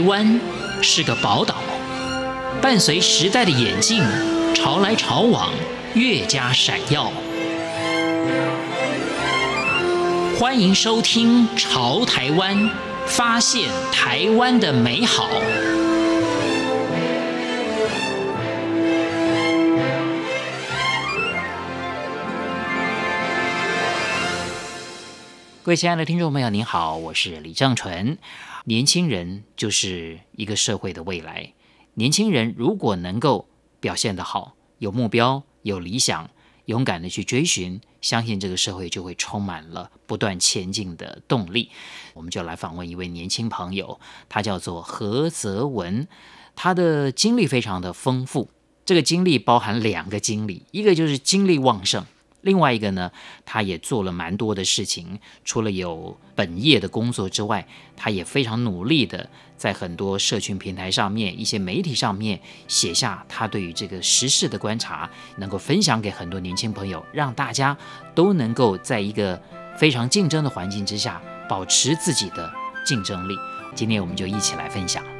湾是个宝岛，伴随时代的眼镜，潮来潮往，越加闪耀。欢迎收听《潮台湾》，发现台湾的美好。各位亲爱的听众朋友，您好，我是李正淳。年轻人就是一个社会的未来。年轻人如果能够表现得好，有目标、有理想，勇敢地去追寻，相信这个社会就会充满了不断前进的动力。我们就来访问一位年轻朋友，他叫做何泽文，他的经历非常的丰富。这个经历包含两个经历，一个就是精力旺盛。另外一个呢，他也做了蛮多的事情，除了有本业的工作之外，他也非常努力的在很多社群平台上面、一些媒体上面写下他对于这个时事的观察，能够分享给很多年轻朋友，让大家都能够在一个非常竞争的环境之下，保持自己的竞争力。今天我们就一起来分享。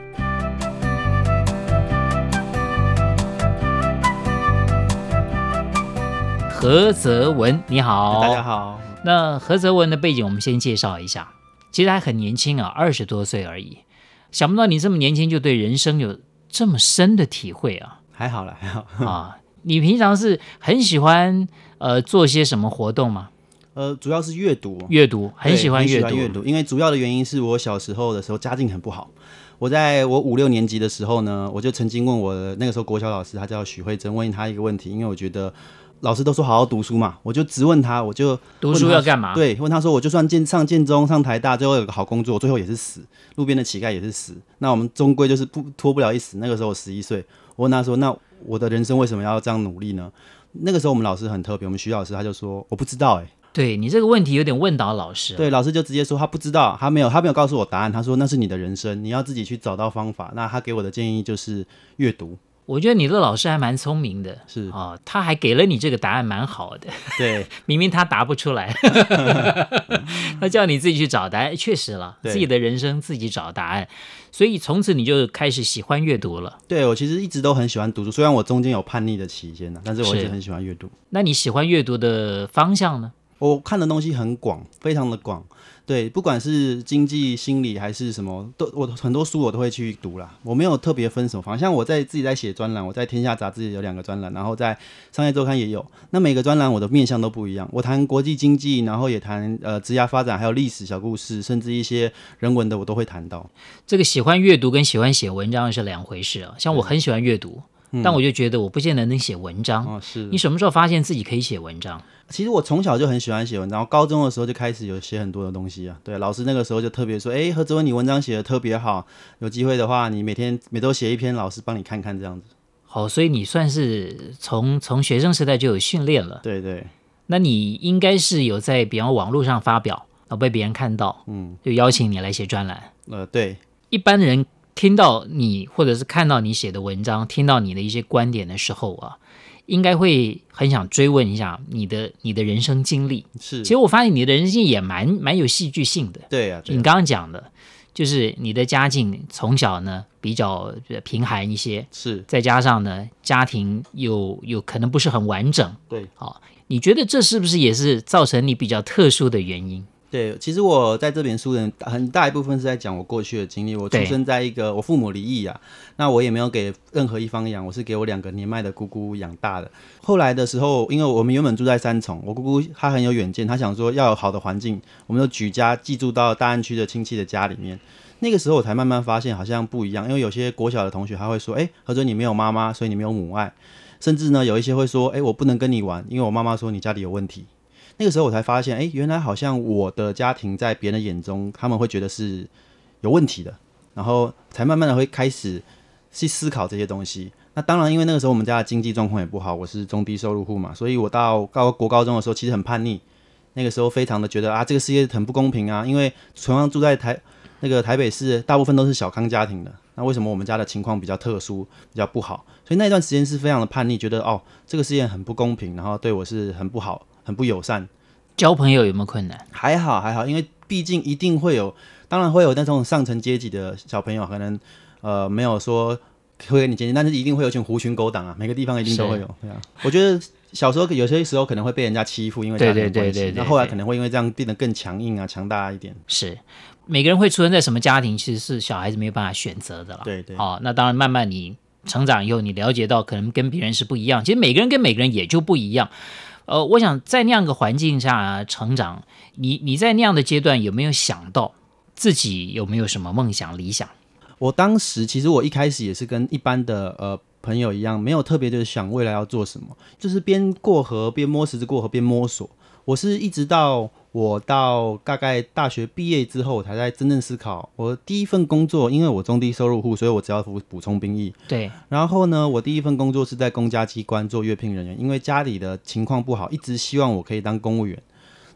何泽文，你好，大家好。那何泽文的背景，我们先介绍一下。其实还很年轻啊，二十多岁而已。想不到你这么年轻就对人生有这么深的体会啊！还好了，还好啊。你平常是很喜欢呃做些什么活动吗？呃，主要是阅读，阅读很喜欢阅读，阅读。因为主要的原因是我小时候的时候家境很不好。我在我五六年级的时候呢，我就曾经问我那个时候国小老师，他叫许慧珍，问他一个问题，因为我觉得。老师都说好好读书嘛，我就直问他，我就读书要干嘛？对，问他说，我就算建上建中、上台大，最后有个好工作，最后也是死，路边的乞丐也是死。那我们终归就是不脱不了一死。那个时候我十一岁，我问他说，那我的人生为什么要这样努力呢？那个时候我们老师很特别，我们徐老师他就说，我不知道哎、欸。对你这个问题有点问倒老师。对，老师就直接说他不知道，他没有，他没有告诉我答案。他说那是你的人生，你要自己去找到方法。那他给我的建议就是阅读。我觉得你的老师还蛮聪明的，是啊、哦，他还给了你这个答案，蛮好的。对，明明他答不出来，他叫你自己去找答案。确实了，自己的人生自己找答案。所以从此你就开始喜欢阅读了。对，我其实一直都很喜欢读书，虽然我中间有叛逆的期间呢，但是我一直很喜欢阅读。那你喜欢阅读的方向呢？我看的东西很广，非常的广。对，不管是经济、心理还是什么，都我很多书我都会去读啦。我没有特别分什么方向，像我在自己在写专栏，我在天下杂志有两个专栏，然后在商业周刊也有。那每个专栏我的面向都不一样，我谈国际经济，然后也谈呃职涯发展，还有历史小故事，甚至一些人文的我都会谈到。这个喜欢阅读跟喜欢写文章是两回事啊。像我很喜欢阅读。但我就觉得我不见得能写文章。哦，是。你什么时候发现自己可以写文章？其实我从小就很喜欢写文章，高中的时候就开始有写很多的东西啊。对，老师那个时候就特别说：“哎，何泽文，你文章写的特别好，有机会的话，你每天每周写一篇，老师帮你看看这样子。”好，所以你算是从从学生时代就有训练了。对对。那你应该是有在比方网络上发表，然后被别人看到，嗯，就邀请你来写专栏。呃，对。一般人。听到你或者是看到你写的文章，听到你的一些观点的时候啊，应该会很想追问一下你的你的人生经历。是，其实我发现你的人生经历也蛮蛮有戏剧性的。对啊，对啊，你刚刚讲的，就是你的家境从小呢比较贫寒一些，是，再加上呢家庭又有可能不是很完整。对，好，你觉得这是不是也是造成你比较特殊的原因？对，其实我在这本书的很大一部分是在讲我过去的经历。我出生在一个我父母离异啊，那我也没有给任何一方养，我是给我两个年迈的姑姑养大的。后来的时候，因为我们原本住在三重，我姑姑她很有远见，她想说要有好的环境，我们就举家寄住到大安区的亲戚的家里面。那个时候我才慢慢发现好像不一样，因为有些国小的同学他会说：“哎，何尊你没有妈妈，所以你没有母爱。”甚至呢，有一些会说：“哎，我不能跟你玩，因为我妈妈说你家里有问题。”那个时候我才发现，哎，原来好像我的家庭在别人的眼中，他们会觉得是有问题的，然后才慢慢的会开始去思考这些东西。那当然，因为那个时候我们家的经济状况也不好，我是中低收入户嘛，所以我到高国高中的时候其实很叛逆。那个时候非常的觉得啊，这个世界很不公平啊，因为同样住在台那个台北市，大部分都是小康家庭的，那为什么我们家的情况比较特殊，比较不好？所以那段时间是非常的叛逆，觉得哦，这个世界很不公平，然后对我是很不好。很不友善，交朋友有没有困难？还好还好，因为毕竟一定会有当然会有那种上层阶级的小朋友，可能呃没有说会跟你接近，但是一定会有一群狐群狗党啊，每个地方一定都会有。对啊，我觉得小时候有些时候可能会被人家欺负，因为家庭关系，对对对对，那后来可能会因为这样变得更强硬啊，强大一点。是。每个人会出生在什么家庭，其实是小孩子没有办法选择的了。对对。好、哦，那当然，慢慢你成长以后，你了解到可能跟别人是不一样。其实每个人跟每个人也就不一样。呃，我想在那样的环境下成长，你你在那样的阶段有没有想到自己有没有什么梦想理想？我当时其实我一开始也是跟一般的呃朋友一样，没有特别的想未来要做什么，就是边过河边摸石子过河边摸索。我是一直到我到大概大学毕业之后，我才在真正思考。我第一份工作，因为我中低收入户，所以我只要补补充兵役。对。然后呢，我第一份工作是在公家机关做阅聘人员，因为家里的情况不好，一直希望我可以当公务员。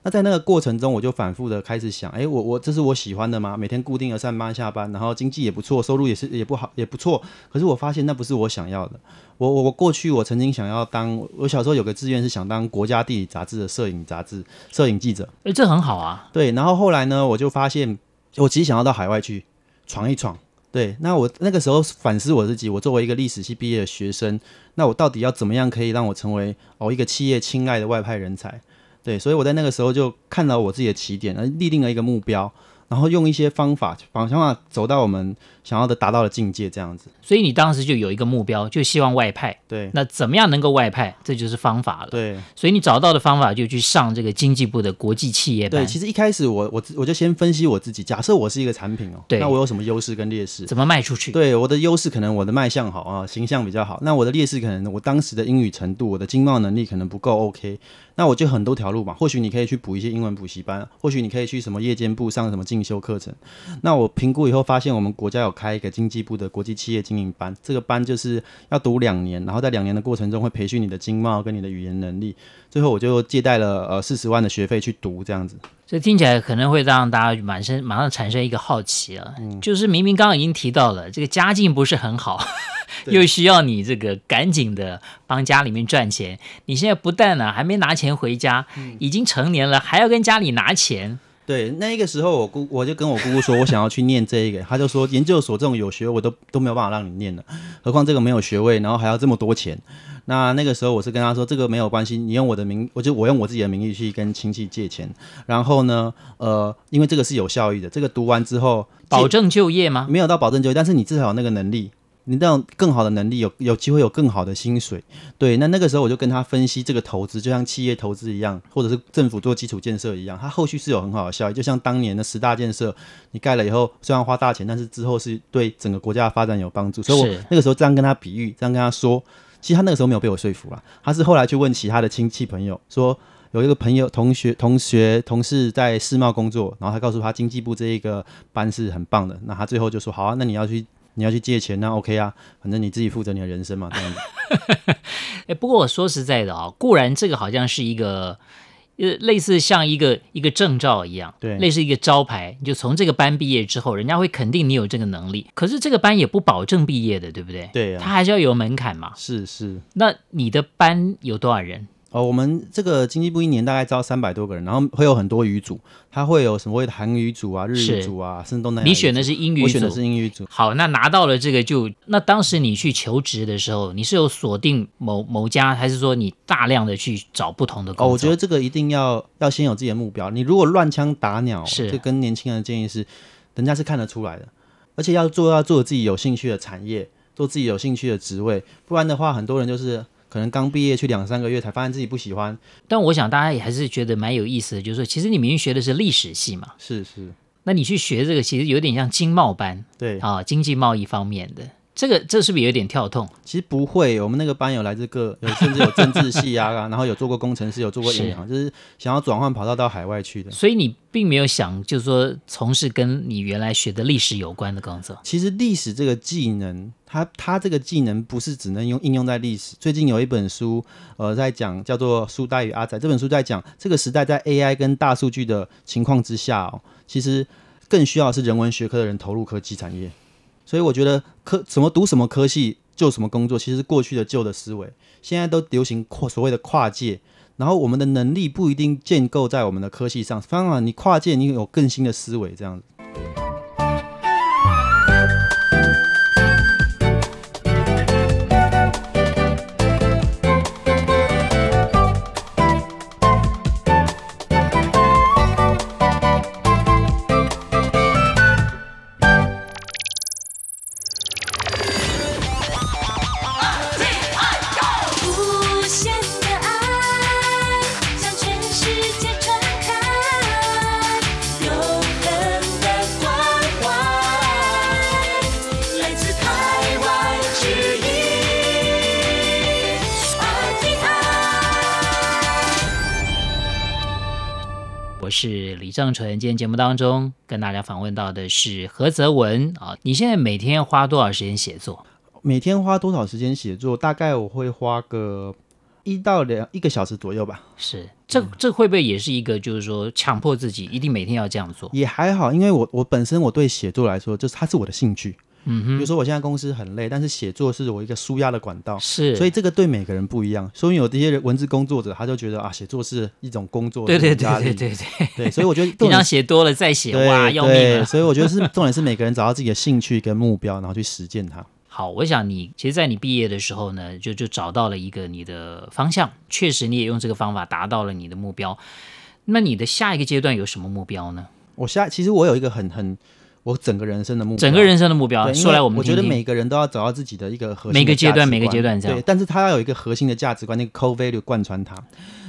那在那个过程中，我就反复的开始想，哎，我我这是我喜欢的吗？每天固定的上班下班，然后经济也不错，收入也是也不好也不错。可是我发现那不是我想要的。我我我过去我曾经想要当，我小时候有个志愿是想当国家地理杂志的摄影杂志摄影记者。哎，这很好啊。对，然后后来呢，我就发现我其实想要到海外去闯一闯。对，那我那个时候反思我自己，我作为一个历史系毕业的学生，那我到底要怎么样可以让我成为哦一个企业青睐的外派人才？对，所以我在那个时候就看到我自己的起点，而立定了一个目标，然后用一些方法，方想法走到我们想要的达到的境界，这样子。所以你当时就有一个目标，就希望外派。对。那怎么样能够外派？这就是方法了。对。所以你找到的方法就去上这个经济部的国际企业班。对，其实一开始我我我就先分析我自己，假设我是一个产品哦，对。那我有什么优势跟劣势？怎么卖出去？对，我的优势可能我的卖相好啊，形象比较好。那我的劣势可能我当时的英语程度，我的经贸能力可能不够 OK。那我就很多条路嘛，或许你可以去补一些英文补习班，或许你可以去什么夜间部上什么进修课程。那我评估以后发现，我们国家有开一个经济部的国际企业经营班，这个班就是要读两年，然后在两年的过程中会培训你的经贸跟你的语言能力。最后我就借贷了呃四十万的学费去读，这样子。所以听起来可能会让大家满身马上产生一个好奇啊，嗯、就是明明刚刚已经提到了这个家境不是很好。又需要你这个赶紧的帮家里面赚钱，你现在不但呢还没拿钱回家，已经成年了，还要跟家里拿钱。对，那个时候我姑我就跟我姑姑说，我想要去念这一个，他就说研究所这种有学位我都都没有办法让你念了，何况这个没有学位，然后还要这么多钱。那那个时候我是跟他说，这个没有关系，你用我的名，我就我用我自己的名义去跟亲戚借钱，然后呢，呃，因为这个是有效益的，这个读完之后保证就业吗？没有到保证就业，但是你至少有那个能力。你这种更好的能力，有有机会有更好的薪水，对。那那个时候我就跟他分析这个投资，就像企业投资一样，或者是政府做基础建设一样，它后续是有很好的效益。就像当年的十大建设，你盖了以后，虽然花大钱，但是之后是对整个国家的发展有帮助。所以我那个时候这样跟他比喻，这样跟他说，其实他那个时候没有被我说服了。他是后来去问其他的亲戚朋友，说有一个朋友、同学、同学、同事在世贸工作，然后他告诉他经济部这一个班是很棒的。那他最后就说：“好啊，那你要去。”你要去借钱，那 OK 啊，反正你自己负责你的人生嘛，这样子。哎，不过我说实在的啊，固然这个好像是一个，呃，类似像一个一个证照一样，对，类似一个招牌，你就从这个班毕业之后，人家会肯定你有这个能力。可是这个班也不保证毕业的，对不对？对啊，他还是要有门槛嘛。是是。那你的班有多少人？哦，我们这个经济部一年大概招三百多个人，然后会有很多语组，它会有什么谓的韩语组啊、日语组啊，甚至东南亚。你选的是英语组，我选的是英语组。好，那拿到了这个就，那当时你去求职的时候，你是有锁定某某家，还是说你大量的去找不同的工作？哦，我觉得这个一定要要先有自己的目标。你如果乱枪打鸟，是，就跟年轻人的建议是，人家是看得出来的，而且要做要做自己有兴趣的产业，做自己有兴趣的职位，不然的话，很多人就是。可能刚毕业去两三个月，才发现自己不喜欢。但我想大家也还是觉得蛮有意思的，就是说，其实你明明学的是历史系嘛，是是。那你去学这个，其实有点像经贸班，对啊，经济贸易方面的。这个这是不是有点跳痛？其实不会，我们那个班有来自各，有甚至有政治系啊，然后有做过工程师，有做过银行，就是想要转换跑道到海外去的。所以你并没有想，就是说从事跟你原来学的历史有关的工作。其实历史这个技能，它它这个技能不是只能用应用在历史。最近有一本书，呃，在讲叫做《书呆与阿仔》，这本书在讲这个时代在 AI 跟大数据的情况之下哦，其实更需要是人文学科的人投入科技产业。所以我觉得科什么读什么科系就什么工作，其实过去的旧的思维，现在都流行跨所谓的跨界，然后我们的能力不一定建构在我们的科系上，反而你跨界，你有更新的思维这样子。我是李正淳。今天节目当中跟大家访问到的是何泽文啊。你现在每天要花多少时间写作？每天花多少时间写作？大概我会花个一到两一个小时左右吧。是，这这会不会也是一个，就是说强迫自己一定每天要这样做？也还好，因为我我本身我对写作来说，就是它是我的兴趣。嗯哼，比如说我现在公司很累，但是写作是我一个舒压的管道，是，所以这个对每个人不一样。所以有这些文字工作者，他就觉得啊，写作是一种工作，对对对对对对对，所以我觉得 平常写多了再写哇，要命了。所以我觉得是重点是每个人找到自己的兴趣跟目标，然后去实践它。好，我想你其实，在你毕业的时候呢，就就找到了一个你的方向，确实你也用这个方法达到了你的目标。那你的下一个阶段有什么目标呢？我下其实我有一个很很。我整个人生的目标，整个人生的目标，说来我们。我觉得每个人都要找到自己的一个核心。每个阶段，每个阶段这样。对，但是他要有一个核心的价值观，那个 core value 贯穿他。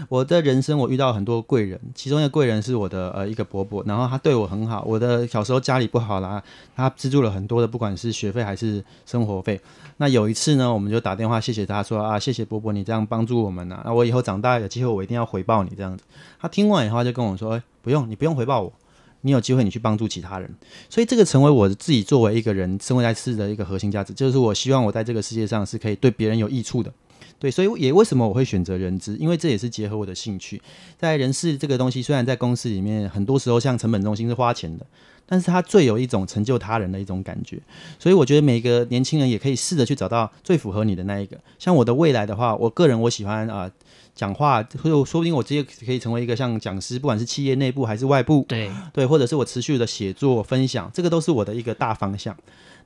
我的人生，我遇到很多贵人，其中一个贵人是我的呃一个伯伯，然后他对我很好。我的小时候家里不好啦，他资助了很多的，不管是学费还是生活费。那有一次呢，我们就打电话谢谢他说啊，谢谢伯伯你这样帮助我们呐、啊，那我以后长大有机会我一定要回报你这样子。他听完以后就跟我说，哎，不用，你不用回报我。你有机会，你去帮助其他人，所以这个成为我自己作为一个人生活在世的一个核心价值，就是我希望我在这个世界上是可以对别人有益处的。对，所以也为什么我会选择人资，因为这也是结合我的兴趣。在人事这个东西，虽然在公司里面很多时候像成本中心是花钱的，但是它最有一种成就他人的一种感觉。所以我觉得每个年轻人也可以试着去找到最符合你的那一个。像我的未来的话，我个人我喜欢啊。呃讲话，或者说不定我直接可以成为一个像讲师，不管是企业内部还是外部，对对，或者是我持续的写作分享，这个都是我的一个大方向。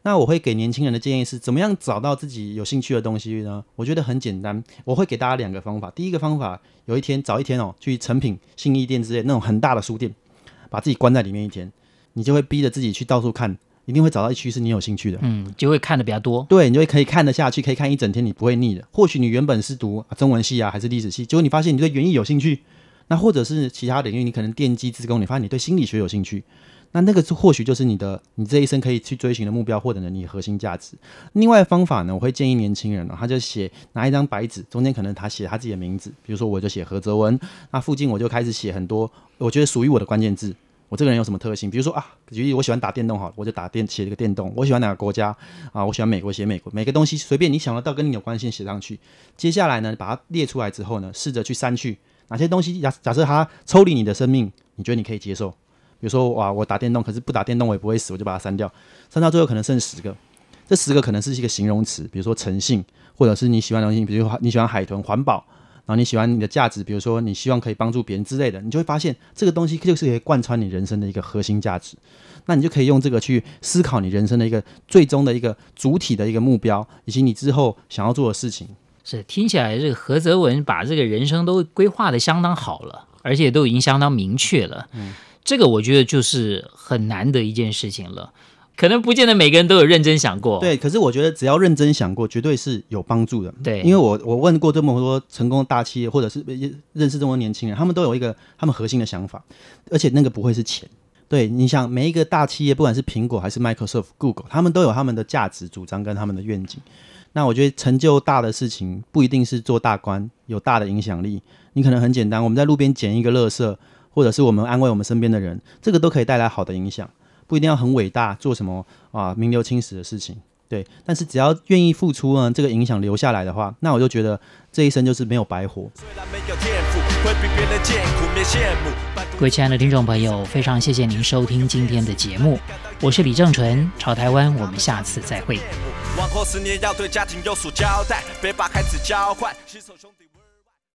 那我会给年轻人的建议是，怎么样找到自己有兴趣的东西呢？我觉得很简单，我会给大家两个方法。第一个方法，有一天早一天哦，去诚品、信义店之类那种很大的书店，把自己关在里面一天，你就会逼着自己去到处看。一定会找到一区是你有兴趣的，嗯，就会看的比较多。对，你就会可以看得下去，可以看一整天，你不会腻的。或许你原本是读中文系啊，还是历史系，结果你发现你对园艺有兴趣，那或者是其他领域，你可能电机、资工，你发现你对心理学有兴趣，那那个是或许就是你的你这一生可以去追寻的目标，或者呢你核心价值。另外的方法呢，我会建议年轻人呢，他就写拿一张白纸，中间可能他写他自己的名字，比如说我就写何泽文，那附近我就开始写很多我觉得属于我的关键字。我这个人有什么特性？比如说啊，举例我喜欢打电动，好，我就打电写一个电动。我喜欢哪个国家啊？我喜欢美国，写美国。每个东西随便你想得到跟你有关系写上去。接下来呢，把它列出来之后呢，试着去删去哪些东西。假假设它抽离你的生命，你觉得你可以接受？比如说哇，我打电动，可是不打电动我也不会死，我就把它删掉。删到最后可能剩十个，这十个可能是一个形容词，比如说诚信，或者是你喜欢的东西，比如说你喜欢海豚、环保。然后你喜欢你的价值，比如说你希望可以帮助别人之类的，你就会发现这个东西就是可以贯穿你人生的一个核心价值。那你就可以用这个去思考你人生的一个最终的一个主体的一个目标，以及你之后想要做的事情。是听起来这个何泽文把这个人生都规划的相当好了，而且都已经相当明确了。嗯，这个我觉得就是很难得一件事情了。可能不见得每个人都有认真想过，对。可是我觉得只要认真想过，绝对是有帮助的。对，因为我我问过这么多成功的大企业，或者是认识这么多年轻人，他们都有一个他们核心的想法，而且那个不会是钱。对，你想每一个大企业，不管是苹果还是 Microsoft、Google，他们都有他们的价值主张跟他们的愿景。那我觉得成就大的事情，不一定是做大官，有大的影响力。你可能很简单，我们在路边捡一个垃圾，或者是我们安慰我们身边的人，这个都可以带来好的影响。不一定要很伟大，做什么啊名留青史的事情，对。但是只要愿意付出呢，这个影响留下来的话，那我就觉得这一生就是没有白活。各位亲爱的听众朋友，非常谢谢您收听今天的节目，我是李正淳，潮台湾，我们下次再会。往后十年要对家庭有所交代，别把孩子交换，携手兄弟。